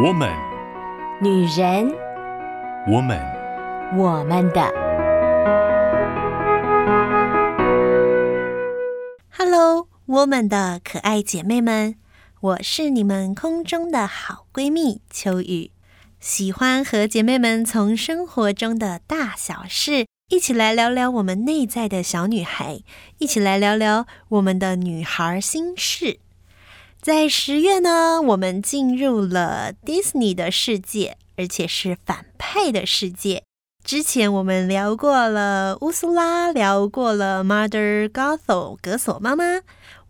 我们，女人，我们，我们的。Hello，我们的可爱姐妹们，我是你们空中的好闺蜜秋雨，喜欢和姐妹们从生活中的大小事一起来聊聊我们内在的小女孩，一起来聊聊我们的女孩心事。在十月呢，我们进入了迪士尼的世界，而且是反派的世界。之前我们聊过了乌苏拉，聊过了 Mother Gothel 格索妈妈。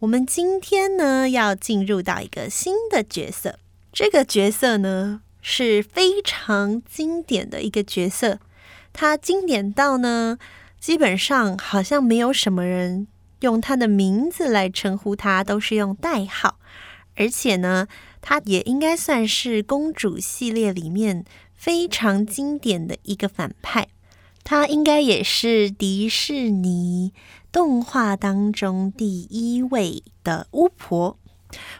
我们今天呢，要进入到一个新的角色。这个角色呢，是非常经典的一个角色。它经典到呢，基本上好像没有什么人用他的名字来称呼他，都是用代号。而且呢，他也应该算是公主系列里面非常经典的一个反派。他应该也是迪士尼动画当中第一位的巫婆。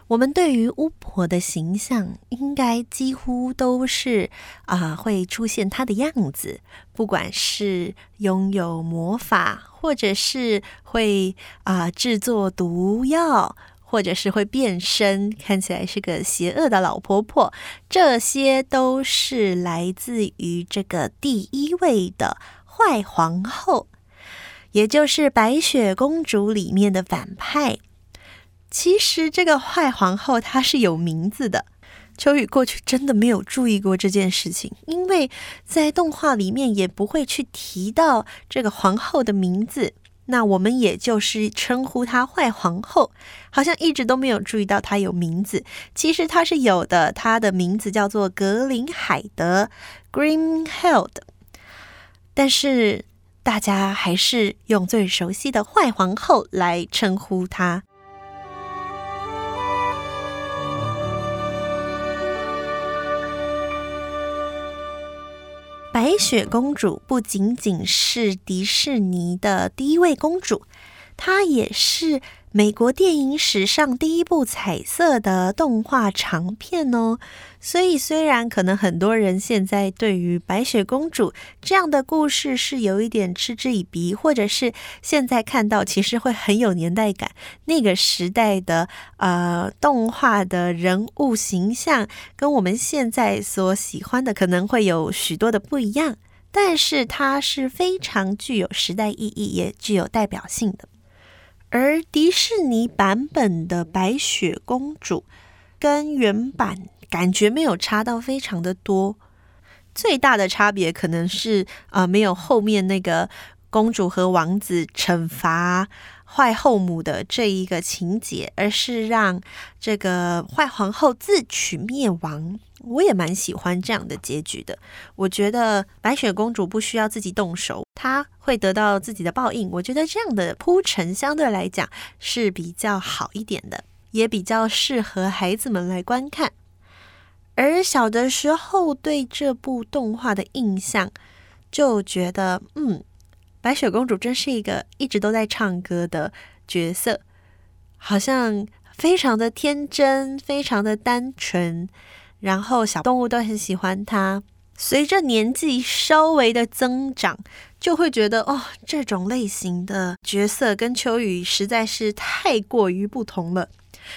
我们对于巫婆的形象，应该几乎都是啊、会出现她的样子，不管是拥有魔法，或者是会啊、制作毒药。或者是会变身，看起来是个邪恶的老婆婆，这些都是来自于这个第一位的坏皇后，也就是白雪公主里面的反派。其实这个坏皇后她是有名字的，秋雨过去真的没有注意过这件事情，因为在动画里面也不会去提到这个皇后的名字。那我们也就是称呼她坏皇后，好像一直都没有注意到她有名字。其实她是有的，她的名字叫做格林海德 （Grimhild），但是大家还是用最熟悉的坏皇后来称呼她。白雪公主不仅仅是迪士尼的第一位公主，它也是美国电影史上第一部彩色的动画长片哦。所以，虽然可能很多人现在对于白雪公主这样的故事是有一点嗤之以鼻，或者是现在看到其实会很有年代感，那个时代的呃动画的人物形象跟我们现在所喜欢的可能会有许多的不一样，但是它是非常具有时代意义，也具有代表性的。而迪士尼版本的白雪公主跟原版。感觉没有差到非常的多，最大的差别可能是啊、没有后面那个公主和王子惩罚坏后母的这一个情节，而是让这个坏皇后自取灭亡。我也蛮喜欢这样的结局的。我觉得白雪公主不需要自己动手，她会得到自己的报应。我觉得这样的铺陈相对来讲是比较好一点的，也比较适合孩子们来观看。而小的时候对这部动画的印象，就觉得，嗯，白雪公主真是一个一直都在唱歌的角色，好像非常的天真，非常的单纯，然后小动物都很喜欢她。随着年纪稍微的增长，就会觉得，哦，这种类型的角色跟秋雨实在是太过于不同了。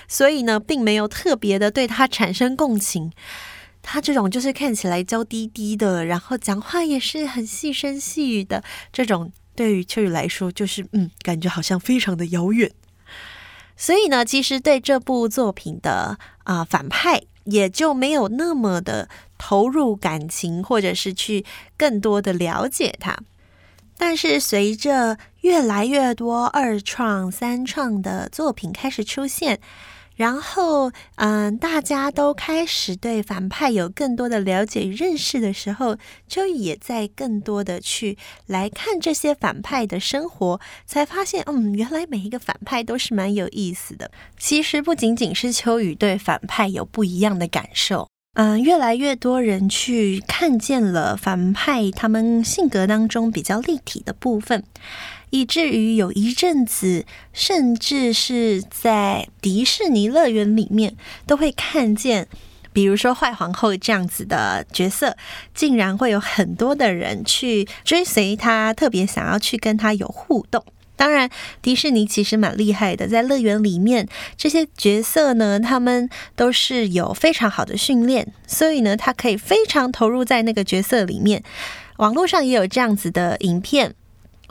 所以呢，并没有特别的对她产生共情。他这种就是看起来娇滴滴的，然后讲话也是很细声细语的这种，对于秋雨来说，就是嗯，感觉好像非常的遥远。所以呢，其实对这部作品的啊、反派也就没有那么的投入感情，或者是去更多的了解他。但是随着越来越多二创、三创的作品开始出现，然后嗯，大家都开始对反派有更多的了解与认识的时候，就也在更多的去来看这些反派的生活，才发现嗯，原来每一个反派都是蛮有意思的。其实不仅仅是秋雨对反派有不一样的感受。嗯，越来越多人去看见了反派他们性格当中比较立体的部分，以至于有一阵子，甚至是在迪士尼乐园里面都会看见比如说坏皇后这样子的角色，竟然会有很多的人去追随他，特别想要去跟他有互动。当然，迪士尼其实蛮厉害的，在乐园里面，这些角色呢，他们都是有非常好的训练，所以呢，他可以非常投入在那个角色里面。网络上也有这样子的影片。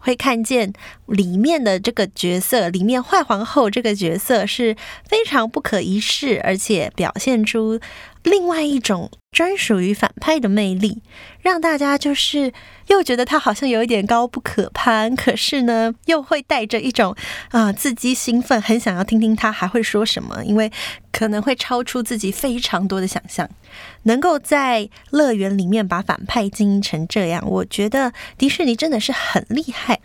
会看见里面的这个角色，里面坏皇后这个角色是非常不可一世，而且表现出另外一种专属于反派的魅力，让大家就是又觉得他好像有一点高不可攀，可是呢，又会带着一种啊、呃、自己兴奋，很想要听听他还会说什么，因为可能会超出自己非常多的想象。能够在乐园里面把反派经营成这样，我觉得迪士尼真的是很厉害。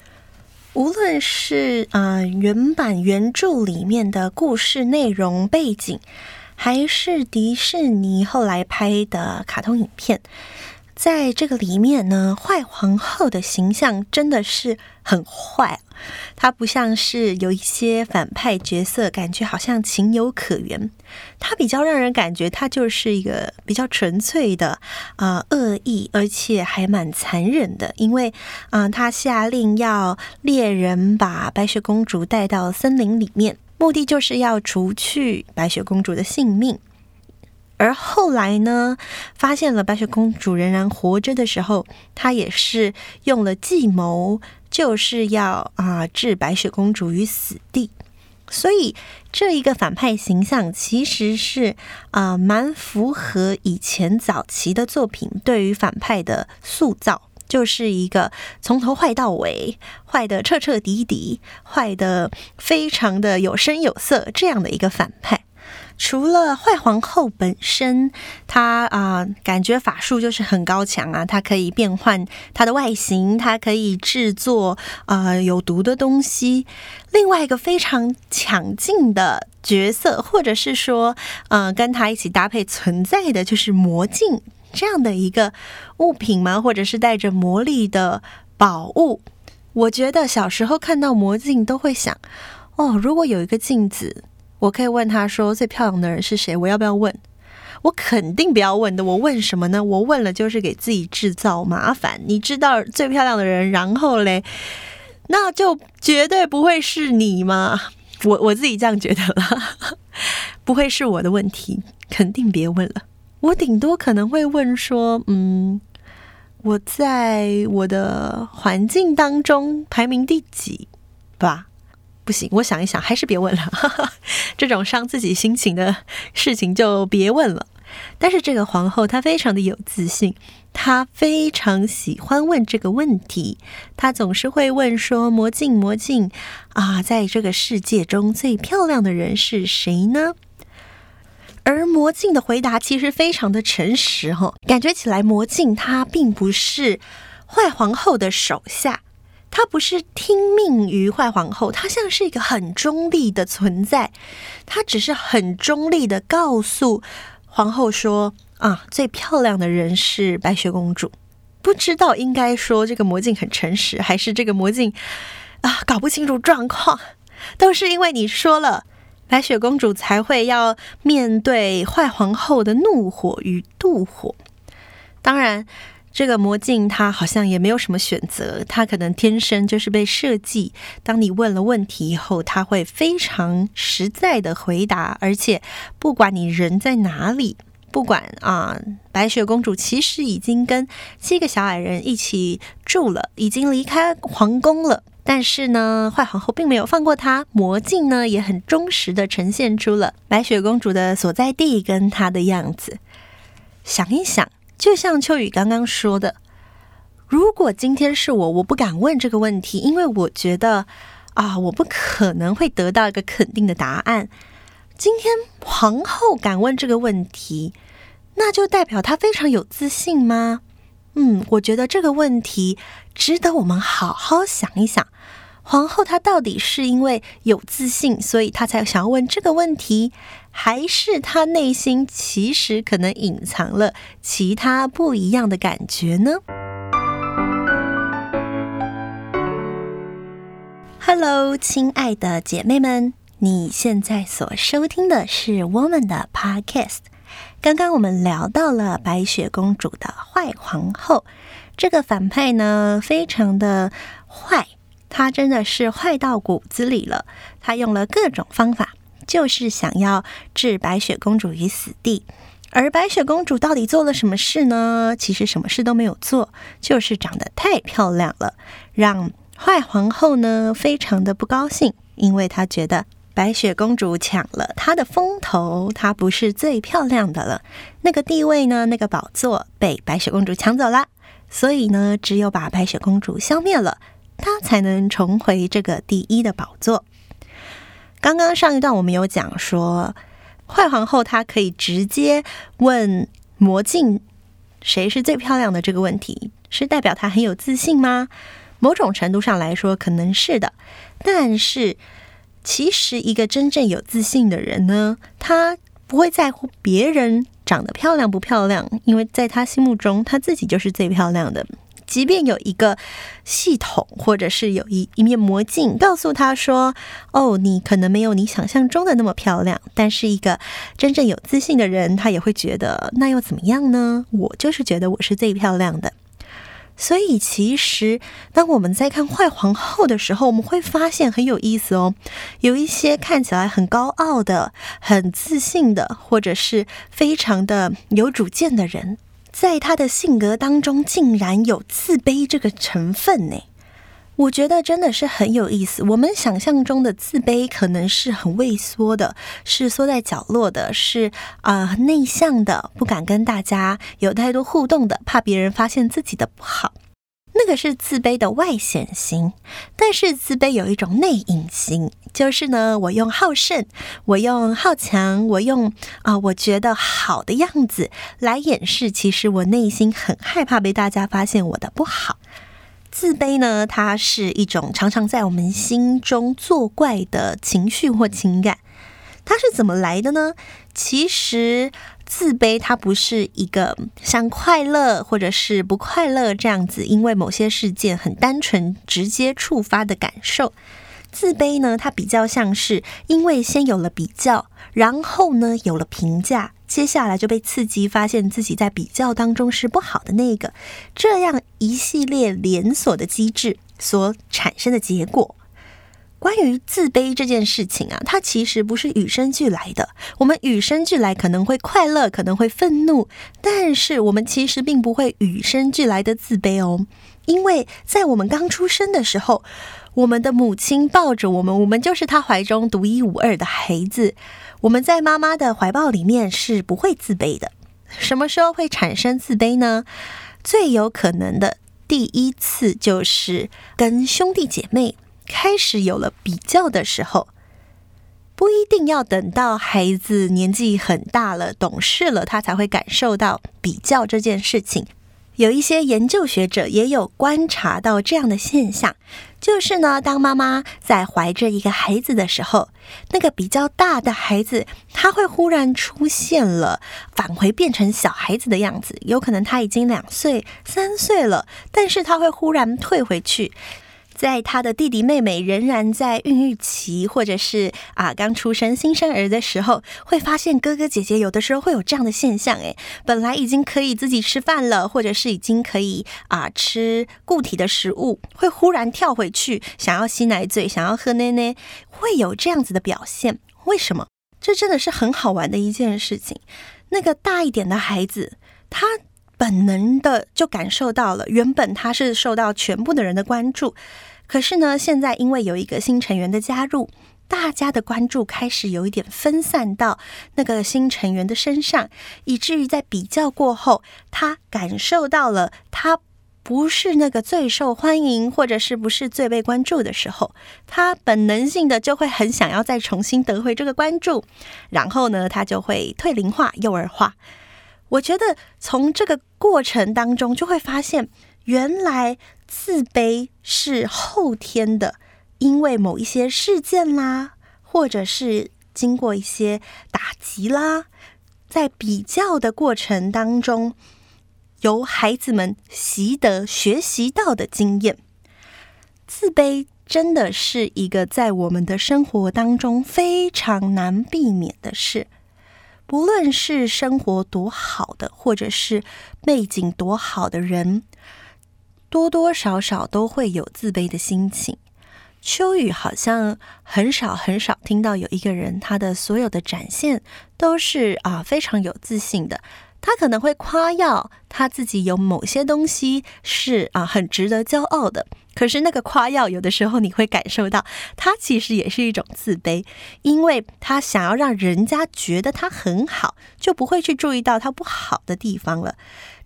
无论是啊、呃、原版原著里面的故事内容背景，还是迪士尼后来拍的卡通影片。在这个里面呢，坏皇后的形象真的是很坏，她不像是有一些反派角色，感觉好像情有可原。她比较让人感觉她就是一个比较纯粹的啊、恶意，而且还蛮残忍的，因为啊、她下令要猎人把白雪公主带到森林里面，目的就是要除去白雪公主的性命。而后来呢，发现了白雪公主仍然活着的时候，他也是用了计谋，就是要啊、置白雪公主于死地。所以这一个反派形象其实是啊、蛮符合以前早期的作品对于反派的塑造，就是一个从头坏到尾，坏的彻彻底底，坏的非常的有声有色这样的一个反派。除了坏皇后本身，她啊、感觉法术就是很高强啊，她可以变换她的外形，她可以制作啊、呃、有毒的东西。另外一个非常强劲的角色，或者是说，呃，跟她一起搭配存在的就是魔镜这样的一个物品吗？或者是带着魔力的宝物？我觉得小时候看到魔镜都会想，哦，如果有一个镜子。我可以问他说：“最漂亮的人是谁？”我要不要问？我肯定不要问的。我问什么呢？我问了就是给自己制造麻烦。你知道最漂亮的人，然后嘞，那就绝对不会是你嘛？我我自己这样觉得了，不会是我的问题，肯定别问了。我顶多可能会问说：“嗯，我在我的环境当中排名第几？”吧。不行，我想一想，还是别问了。这种伤自己心情的事情就别问了。但是这个皇后她非常的有自信，她非常喜欢问这个问题。她总是会问说：“魔镜，魔镜啊，在这个世界中最漂亮的人是谁呢？”而魔镜的回答其实非常的诚实，哈，感觉起来魔镜她并不是坏皇后的手下。他不是听命于坏皇后，他像是一个很中立的存在，他只是很中立的告诉皇后说：“啊，最漂亮的人是白雪公主。”不知道应该说这个魔镜很诚实，还是这个魔镜啊搞不清楚状况，都是因为你说了，白雪公主才会要面对坏皇后的怒火与妒火。当然。这个魔镜，它好像也没有什么选择，它可能天生就是被设计。当你问了问题以后，它会非常实在的回答，而且不管你人在哪里，不管啊，白雪公主其实已经跟七个小矮人一起住了，已经离开皇宫了，但是呢，坏皇后并没有放过她。魔镜呢，也很忠实的呈现出了白雪公主的所在地跟她的样子。想一想。就像秋雨刚刚说的，如果今天是我，我不敢问这个问题，因为我觉得啊，我不可能会得到一个肯定的答案。今天皇后敢问这个问题，那就代表她非常有自信吗？嗯，我觉得这个问题值得我们好好想一想。皇后她到底是因为有自信，所以她才想要问这个问题，还是他内心其实可能隐藏了其他不一样的感觉呢？Hello，亲爱的姐妹们，你现在所收听的是我们的 Podcast。刚刚我们聊到了白雪公主的坏皇后，这个反派呢，非常的坏，她真的是坏到骨子里了。她用了各种方法，就是想要置白雪公主于死地。而白雪公主到底做了什么事呢？其实什么事都没有做，就是长得太漂亮了，让坏皇后呢非常的不高兴，因为她觉得。白雪公主抢了她的风头，她不是最漂亮的了。那个地位呢？那个宝座被白雪公主抢走了，所以呢，只有把白雪公主消灭了，她才能重回这个第一的宝座。刚刚上一段我们有讲说，坏皇后她可以直接问魔镜谁是最漂亮的这个问题，是代表她很有自信吗？某种程度上来说，可能是的，但是。其实，一个真正有自信的人呢，他不会在乎别人长得漂亮不漂亮，因为在他心目中，他自己就是最漂亮的。即便有一个系统，或者是有一一面魔镜告诉他说：“哦，你可能没有你想象中的那么漂亮。”但是，一个真正有自信的人，他也会觉得，那又怎么样呢？我就是觉得我是最漂亮的。所以，其实当我们在看坏皇后的时候，我们会发现很有意思哦。有一些看起来很高傲的、很自信的，或者是非常的有主见的人，在他的性格当中，竟然有自卑这个成分呢。我觉得真的是很有意思。我们想象中的自卑可能是很畏缩的，是缩在角落的，是啊、内向的，不敢跟大家有太多互动的，怕别人发现自己的不好。那个是自卑的外显型。但是自卑有一种内隐型，就是呢，我用好胜，我用好强，我用啊、我觉得好的样子来掩饰，其实我内心很害怕被大家发现我的不好。自卑呢，它是一种常常在我们心中作怪的情绪或情感。它是怎么来的呢？其实，自卑它不是一个像快乐或者是不快乐这样子，因为某些事件很单纯直接触发的感受。自卑呢，它比较像是因为先有了比较，然后呢有了评价。接下来就被刺激，发现自己在比较当中是不好的那个，这样一系列连锁的机制所产生的结果。关于自卑这件事情啊，它其实不是与生俱来的。我们与生俱来可能会快乐，可能会愤怒，但是我们其实并不会与生俱来的自卑哦，因为在我们刚出生的时候，我们的母亲抱着我们，我们就是她怀中独一无二的孩子。我们在妈妈的怀抱里面是不会自卑的。什么时候会产生自卑呢？最有可能的第一次就是跟兄弟姐妹开始有了比较的时候。不一定要等到孩子年纪很大了、懂事了，他才会感受到比较这件事情。有一些研究学者也有观察到这样的现象，就是呢，当妈妈在怀着一个孩子的时候，那个比较大的孩子，他会忽然出现了，返回变成小孩子的样子，有可能他已经两岁、三岁了，但是他会忽然退回去。在他的弟弟妹妹仍然在孕育期，或者是啊刚出生新生儿的时候，会发现哥哥姐姐有的时候会有这样的现象。诶，本来已经可以自己吃饭了，或者是已经可以啊吃固体的食物，会忽然跳回去，想要吸奶嘴，想要喝奶奶，会有这样子的表现。为什么？这真的是很好玩的一件事情。那个大一点的孩子，他。本能的就感受到了，原本他是受到全部的人的关注，可是呢，现在因为有一个新成员的加入，大家的关注开始有一点分散到那个新成员的身上，以至于在比较过后，他感受到了他不是那个最受欢迎，或者是不是最被关注的时候，他本能性的就会很想要再重新得回这个关注，然后呢，他就会退龄化、幼儿化。我觉得从这个过程当中就会发现，原来自卑是后天的，因为某一些事件啦，或者是经过一些打击啦，在比较的过程当中，由孩子们习得学习到的经验。自卑真的是一个在我们的生活当中非常难避免的事。不论是生活多好的，或者是背景多好的人，多多少少都会有自卑的心情。秋雨好像很少很少听到有一个人，他的所有的展现都是啊非常有自信的。他可能会夸耀他自己有某些东西是啊很值得骄傲的，可是那个夸耀有的时候你会感受到，他其实也是一种自卑，因为他想要让人家觉得他很好，就不会去注意到他不好的地方了。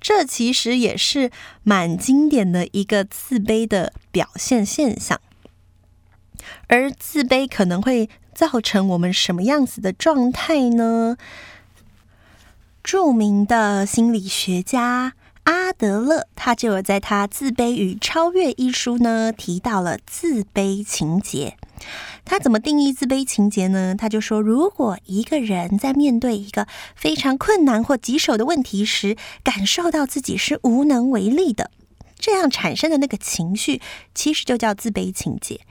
这其实也是蛮经典的一个自卑的表现现象。而自卑可能会造成我们什么样子的状态呢？著名的心理学家阿德勒，他就有在他《自卑与超越》一书呢提到了自卑情结。他怎么定义自卑情结呢？他就说，如果一个人在面对一个非常困难或棘手的问题时，感受到自己是无能为力的，这样产生的那个情绪，其实就叫自卑情结。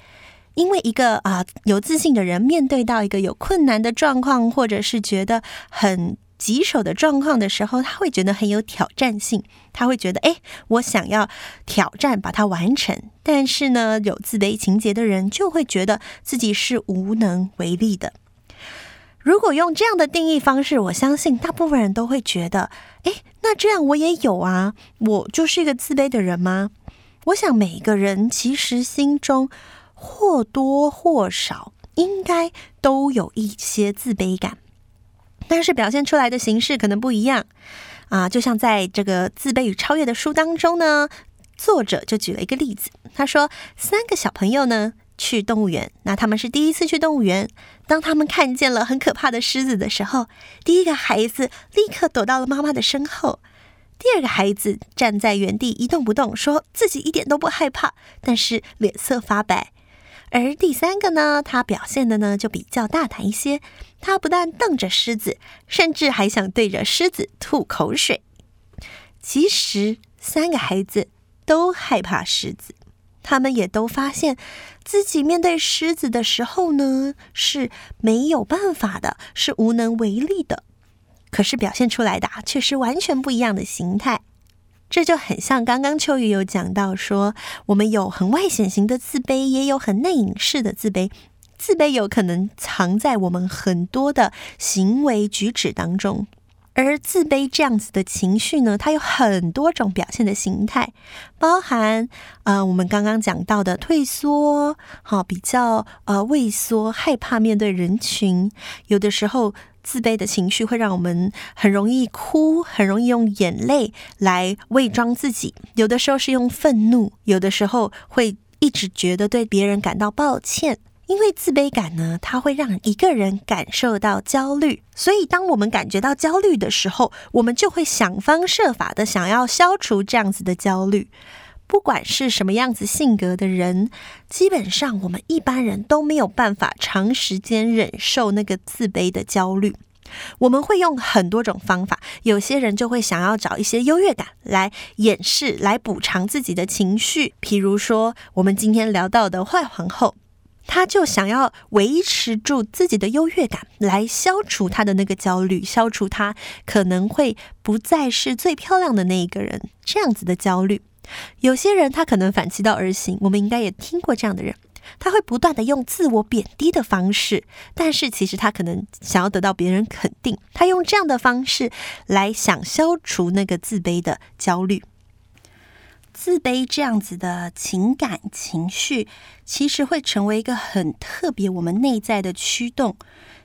因为一个啊、有自信的人，面对到一个有困难的状况，或者是觉得很棘手的状况的时候，他会觉得很有挑战性，他会觉得，哎，我想要挑战把它完成。但是呢，有自卑情结的人就会觉得自己是无能为力的。如果用这样的定义方式，我相信大部分人都会觉得，哎，那这样我也有啊，我就是一个自卑的人吗？我想每一个人其实心中。或多或少应该都有一些自卑感，但是表现出来的形式可能不一样啊。就像在这个《自卑与超越》的书当中呢，作者就举了一个例子，他说三个小朋友呢去动物园，那他们是第一次去动物园，当他们看见了很可怕的狮子的时候，第一个孩子立刻躲到了妈妈的身后，第二个孩子站在原地一动不动，说自己一点都不害怕，但是脸色发白。而第三个呢，他表现的呢就比较大胆一些。他不但瞪着狮子，甚至还想对着狮子吐口水。其实三个孩子都害怕狮子，他们也都发现自己面对狮子的时候呢是没有办法的，是无能为力的。可是表现出来的却是完全不一样的形态。这就很像刚刚秋雨有讲到说，我们有很外显型的自卑，也有很内隐式的自卑。自卑有可能藏在我们很多的行为举止当中，而自卑这样子的情绪呢，它有很多种表现的形态，包含呃我们刚刚讲到的退缩，好、比较呃畏缩，害怕面对人群，有的时候。自卑的情绪会让我们很容易哭，很容易用眼泪来伪装自己。有的时候是用愤怒，有的时候会一直觉得对别人感到抱歉。因为自卑感呢，它会让一个人感受到焦虑。所以，当我们感觉到焦虑的时候，我们就会想方设法的想要消除这样子的焦虑。不管是什么样子性格的人，基本上我们一般人都没有办法长时间忍受那个自卑的焦虑。我们会用很多种方法，有些人就会想要找一些优越感来掩饰、来补偿自己的情绪。譬如说，我们今天聊到的坏皇后，她就想要维持住自己的优越感，来消除她的那个焦虑，消除她可能会不再是最漂亮的那一个人这样子的焦虑。有些人他可能反其道而行，我们应该也听过这样的人，他会不断地用自我贬低的方式，但是其实他可能想要得到别人肯定，他用这样的方式来想消除那个自卑的焦虑。自卑这样子的情感情绪，其实会成为一个很特别我们内在的驱动，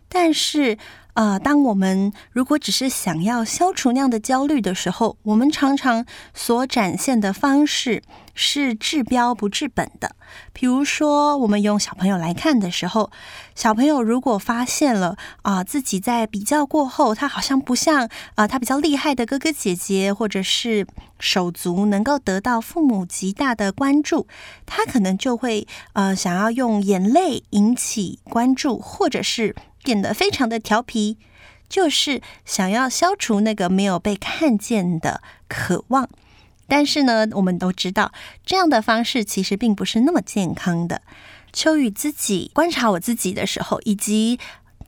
但是。呃，当我们如果只是想要消除那样的焦虑的时候，我们常常所展现的方式是治标不治本的。比如说，我们用小朋友来看的时候，小朋友如果发现了啊、自己在比较过后，他好像不像啊、他比较厉害的哥哥姐姐或者是手足能够得到父母极大的关注，他可能就会呃想要用眼泪引起关注，或者是。变得非常的调皮，就是想要消除那个没有被看见的渴望。但是呢，我们都知道这样的方式其实并不是那么健康的。秋雨自己观察我自己的时候，以及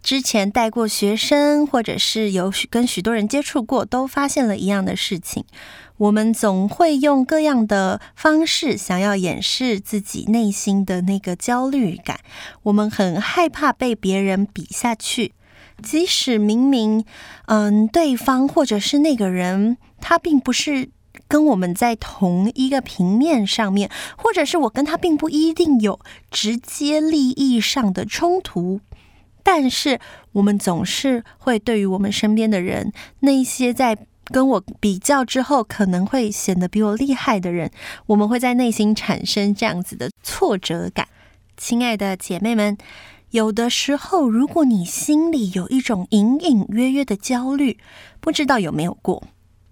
之前带过学生，或者是有跟许多人接触过，都发现了一样的事情。我们总会用各样的方式想要掩饰自己内心的那个焦虑感。我们很害怕被别人比下去，即使明明，嗯，对方或者是那个人，他并不是跟我们在同一个平面上面，或者是我跟他并不一定有直接利益上的冲突。但是，我们总是会对于我们身边的人，那些在跟我比较之后可能会显得比我厉害的人，我们会在内心产生这样子的挫折感。亲爱的姐妹们，有的时候，如果你心里有一种隐隐约约的焦虑，不知道有没有过？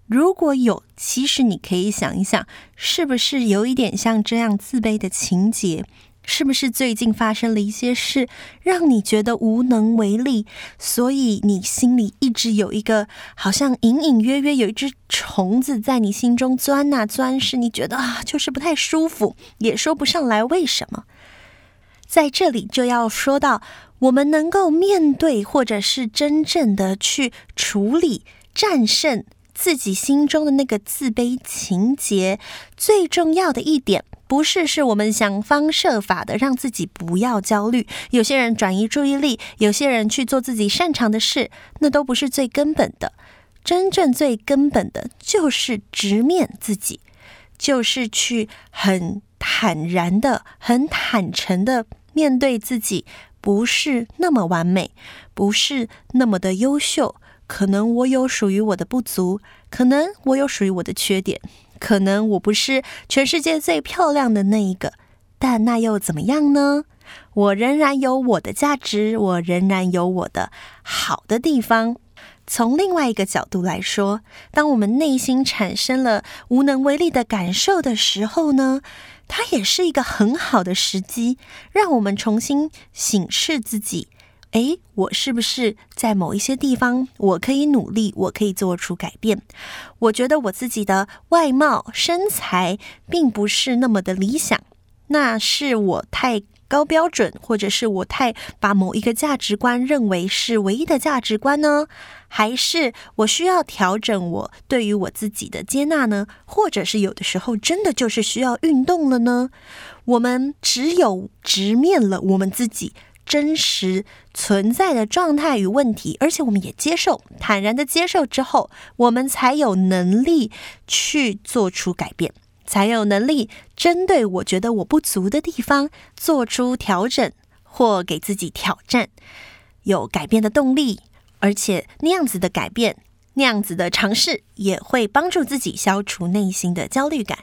如果有，其实你可以想一想，是不是有一点像这样自卑的情节？是不是最近发生了一些事，让你觉得无能为力？所以你心里一直有一个好像隐隐约约有一只虫子在你心中钻呐钻，是你觉得啊，就是不太舒服，也说不上来为什么。在这里就要说到，我们能够面对，或者是真正的去处理、战胜自己心中的那个自卑情结，最重要的一点。不是，是我们想方设法的让自己不要焦虑。有些人转移注意力，有些人去做自己擅长的事，那都不是最根本的。真正最根本的就是直面自己，就是去很坦然的、很坦诚的面对自己，不是那么完美，不是那么的优秀。可能我有属于我的不足，可能我有属于我的缺点。可能我不是全世界最漂亮的那一个，但那又怎么样呢？我仍然有我的价值，我仍然有我的好的地方。从另外一个角度来说，当我们内心产生了无能为力的感受的时候呢，它也是一个很好的时机，让我们重新审视自己。诶，我是不是在某一些地方我可以努力，我可以做出改变？我觉得我自己的外貌身材并不是那么的理想，那是我太高标准，或者是我太把某一个价值观认为是唯一的价值观呢？还是我需要调整我对于我自己的接纳呢？或者是有的时候真的就是需要运动了呢？我们只有直面了我们自己。真实存在的状态与问题，而且我们也接受，坦然的接受之后，我们才有能力去做出改变，才有能力针对我觉得我不足的地方做出调整或给自己挑战，有改变的动力，而且那样子的改变，那样子的尝试，也会帮助自己消除内心的焦虑感。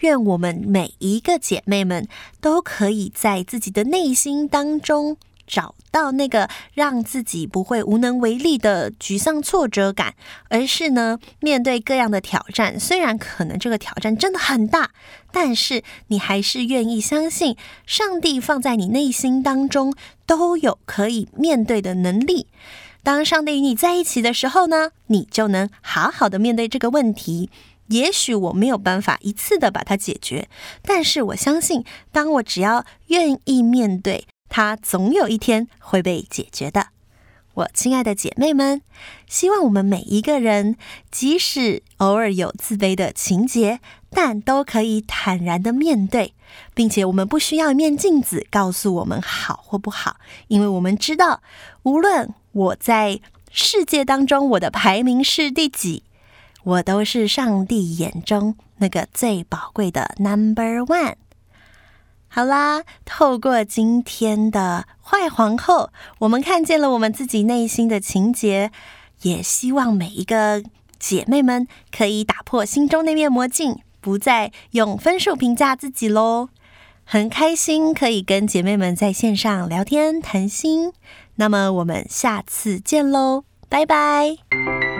愿我们每一个姐妹们都可以在自己的内心当中找到那个让自己不会无能为力的沮丧挫折感，而是呢，面对各样的挑战，虽然可能这个挑战真的很大，但是你还是愿意相信上帝放在你内心当中都有可以面对的能力。当上帝与你在一起的时候呢，你就能好好的面对这个问题。也许我没有办法一次的把它解决，但是我相信，当我只要愿意面对，它总有一天会被解决的。我亲爱的姐妹们，希望我们每一个人，即使偶尔有自卑的情节，但都可以坦然的面对，并且我们不需要一面镜子告诉我们好或不好，因为我们知道，无论我在世界当中我的排名是第几。我都是上帝眼中那个最宝贵的 Number One。好啦，透过今天的坏皇后，我们看见了我们自己内心的情节，也希望每一个姐妹们可以打破心中那面魔镜，不再用分数评价自己喽。很开心可以跟姐妹们在线上聊天谈心，那么我们下次见喽，拜拜。